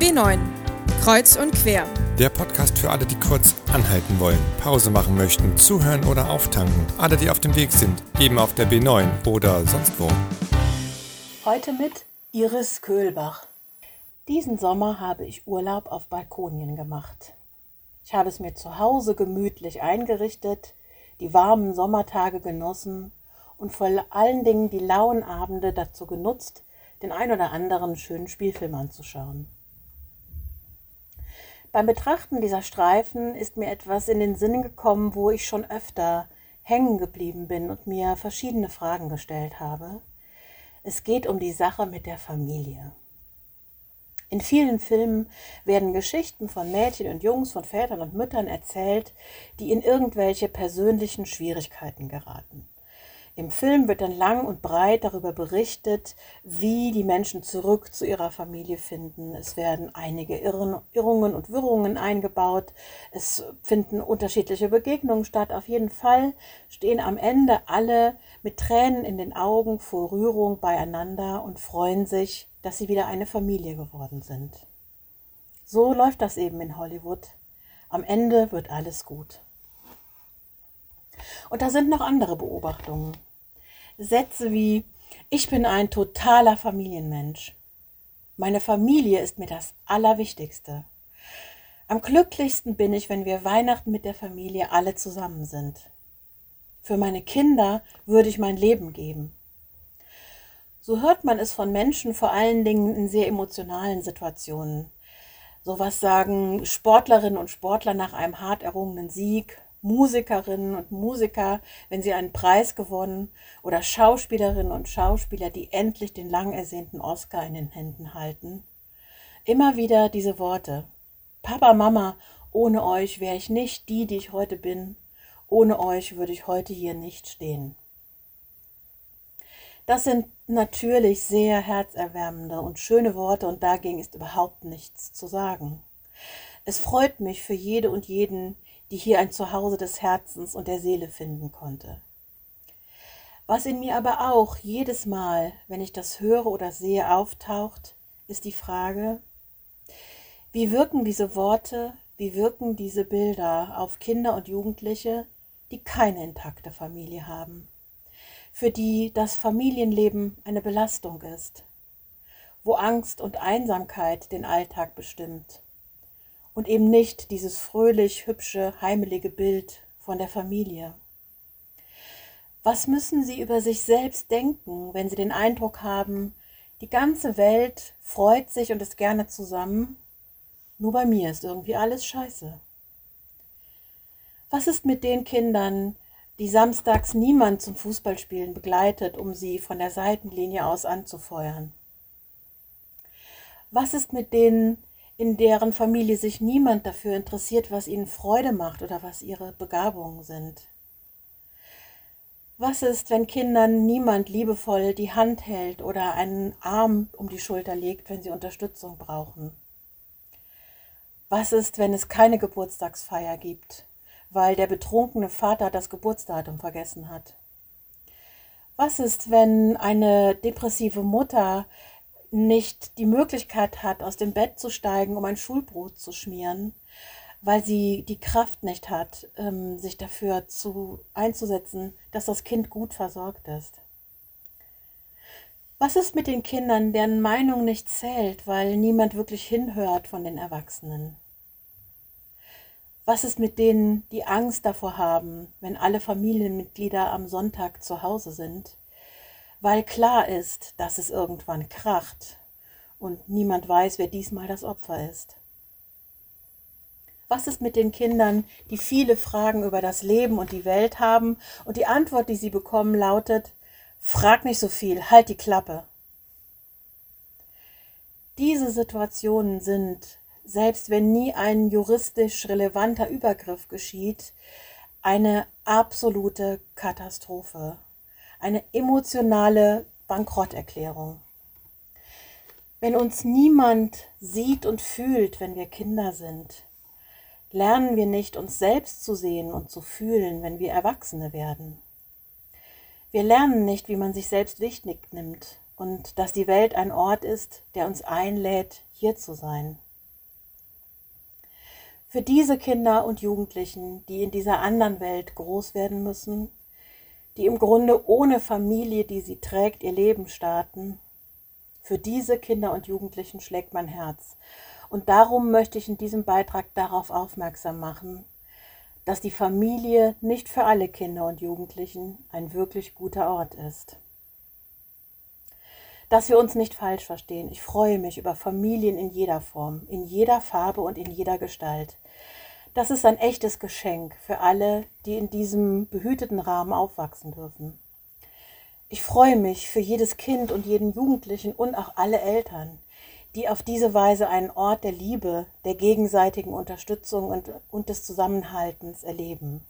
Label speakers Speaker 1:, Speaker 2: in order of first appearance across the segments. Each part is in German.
Speaker 1: B9 Kreuz und quer.
Speaker 2: Der Podcast für alle, die kurz anhalten wollen, Pause machen möchten, zuhören oder auftanken. Alle, die auf dem Weg sind, eben auf der B9 oder sonst wo.
Speaker 3: Heute mit Iris Köhlbach. Diesen Sommer habe ich Urlaub auf Balkonien gemacht. Ich habe es mir zu Hause gemütlich eingerichtet, die warmen Sommertage genossen und vor allen Dingen die lauen Abende dazu genutzt, den ein oder anderen schönen Spielfilm anzuschauen. Beim Betrachten dieser Streifen ist mir etwas in den Sinn gekommen, wo ich schon öfter hängen geblieben bin und mir verschiedene Fragen gestellt habe. Es geht um die Sache mit der Familie. In vielen Filmen werden Geschichten von Mädchen und Jungs, von Vätern und Müttern erzählt, die in irgendwelche persönlichen Schwierigkeiten geraten. Im Film wird dann lang und breit darüber berichtet, wie die Menschen zurück zu ihrer Familie finden. Es werden einige Irrungen und Wirrungen eingebaut. Es finden unterschiedliche Begegnungen statt. Auf jeden Fall stehen am Ende alle mit Tränen in den Augen vor Rührung beieinander und freuen sich, dass sie wieder eine Familie geworden sind. So läuft das eben in Hollywood. Am Ende wird alles gut. Und da sind noch andere Beobachtungen. Sätze wie, ich bin ein totaler Familienmensch. Meine Familie ist mir das Allerwichtigste. Am glücklichsten bin ich, wenn wir Weihnachten mit der Familie alle zusammen sind. Für meine Kinder würde ich mein Leben geben. So hört man es von Menschen vor allen Dingen in sehr emotionalen Situationen. Sowas sagen Sportlerinnen und Sportler nach einem hart errungenen Sieg Musikerinnen und Musiker, wenn sie einen Preis gewonnen oder Schauspielerinnen und Schauspieler, die endlich den lang ersehnten Oscar in den Händen halten. Immer wieder diese Worte. Papa, Mama, ohne euch wäre ich nicht die, die ich heute bin. Ohne euch würde ich heute hier nicht stehen. Das sind natürlich sehr herzerwärmende und schöne Worte und dagegen ist überhaupt nichts zu sagen. Es freut mich für jede und jeden, die hier ein Zuhause des Herzens und der Seele finden konnte. Was in mir aber auch jedes Mal, wenn ich das höre oder sehe, auftaucht, ist die Frage, wie wirken diese Worte, wie wirken diese Bilder auf Kinder und Jugendliche, die keine intakte Familie haben, für die das Familienleben eine Belastung ist, wo Angst und Einsamkeit den Alltag bestimmt und eben nicht dieses fröhlich, hübsche, heimelige Bild von der Familie. Was müssen Sie über sich selbst denken, wenn Sie den Eindruck haben, die ganze Welt freut sich und ist gerne zusammen, nur bei mir ist irgendwie alles scheiße? Was ist mit den Kindern, die samstags niemand zum Fußballspielen begleitet, um sie von der Seitenlinie aus anzufeuern? Was ist mit denen, in deren Familie sich niemand dafür interessiert, was ihnen Freude macht oder was ihre Begabungen sind? Was ist, wenn Kindern niemand liebevoll die Hand hält oder einen Arm um die Schulter legt, wenn sie Unterstützung brauchen? Was ist, wenn es keine Geburtstagsfeier gibt, weil der betrunkene Vater das Geburtsdatum vergessen hat? Was ist, wenn eine depressive Mutter nicht die Möglichkeit hat, aus dem Bett zu steigen, um ein Schulbrot zu schmieren, weil sie die Kraft nicht hat, ähm, sich dafür zu, einzusetzen, dass das Kind gut versorgt ist. Was ist mit den Kindern, deren Meinung nicht zählt, weil niemand wirklich hinhört von den Erwachsenen? Was ist mit denen, die Angst davor haben, wenn alle Familienmitglieder am Sonntag zu Hause sind? Weil klar ist, dass es irgendwann kracht und niemand weiß, wer diesmal das Opfer ist. Was ist mit den Kindern, die viele Fragen über das Leben und die Welt haben und die Antwort, die sie bekommen, lautet, frag nicht so viel, halt die Klappe. Diese Situationen sind, selbst wenn nie ein juristisch relevanter Übergriff geschieht, eine absolute Katastrophe eine emotionale Bankrotterklärung. Wenn uns niemand sieht und fühlt, wenn wir Kinder sind, lernen wir nicht, uns selbst zu sehen und zu fühlen, wenn wir Erwachsene werden. Wir lernen nicht, wie man sich selbst wichtig nimmt und dass die Welt ein Ort ist, der uns einlädt, hier zu sein. Für diese Kinder und Jugendlichen, die in dieser anderen Welt groß werden müssen, die im Grunde ohne Familie, die sie trägt, ihr Leben starten, für diese Kinder und Jugendlichen schlägt mein Herz. Und darum möchte ich in diesem Beitrag darauf aufmerksam machen, dass die Familie nicht für alle Kinder und Jugendlichen ein wirklich guter Ort ist. Dass wir uns nicht falsch verstehen. Ich freue mich über Familien in jeder Form, in jeder Farbe und in jeder Gestalt. Das ist ein echtes Geschenk für alle, die in diesem behüteten Rahmen aufwachsen dürfen. Ich freue mich für jedes Kind und jeden Jugendlichen und auch alle Eltern, die auf diese Weise einen Ort der Liebe, der gegenseitigen Unterstützung und, und des Zusammenhaltens erleben.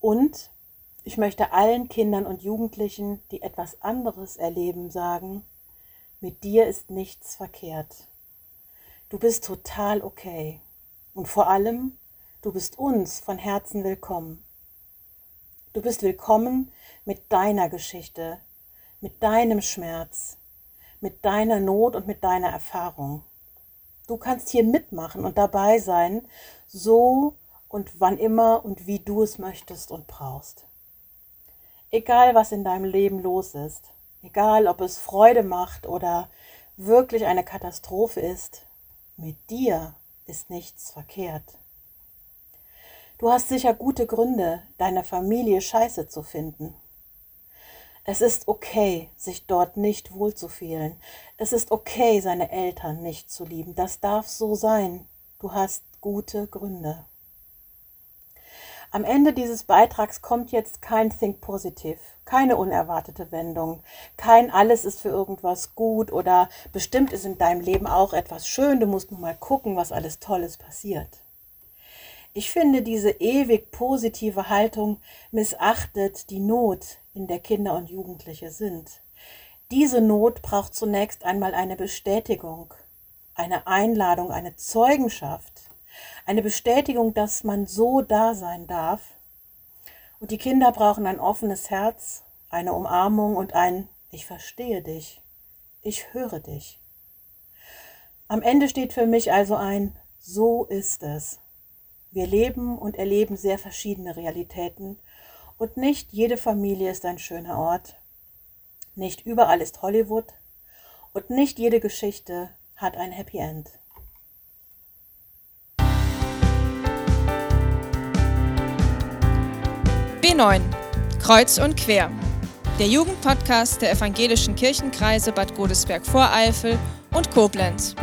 Speaker 3: Und ich möchte allen Kindern und Jugendlichen, die etwas anderes erleben, sagen, mit dir ist nichts verkehrt. Du bist total okay. Und vor allem, du bist uns von Herzen willkommen. Du bist willkommen mit deiner Geschichte, mit deinem Schmerz, mit deiner Not und mit deiner Erfahrung. Du kannst hier mitmachen und dabei sein, so und wann immer und wie du es möchtest und brauchst. Egal, was in deinem Leben los ist, egal, ob es Freude macht oder wirklich eine Katastrophe ist, mit dir ist nichts verkehrt. Du hast sicher gute Gründe, deine Familie scheiße zu finden. Es ist okay, sich dort nicht wohlzufühlen. Es ist okay, seine Eltern nicht zu lieben. Das darf so sein. Du hast gute Gründe. Am Ende dieses Beitrags kommt jetzt kein Think Positive, keine unerwartete Wendung, kein Alles ist für irgendwas gut oder bestimmt ist in deinem Leben auch etwas schön, du musst nur mal gucken, was alles Tolles passiert. Ich finde, diese ewig positive Haltung missachtet die Not, in der Kinder und Jugendliche sind. Diese Not braucht zunächst einmal eine Bestätigung, eine Einladung, eine Zeugenschaft, eine Bestätigung, dass man so da sein darf. Und die Kinder brauchen ein offenes Herz, eine Umarmung und ein Ich verstehe dich, ich höre dich. Am Ende steht für mich also ein So ist es. Wir leben und erleben sehr verschiedene Realitäten und nicht jede Familie ist ein schöner Ort. Nicht überall ist Hollywood und nicht jede Geschichte hat ein Happy End.
Speaker 1: B9 Kreuz und quer. Der Jugendpodcast der evangelischen Kirchenkreise Bad Godesberg-Voreifel und Koblenz.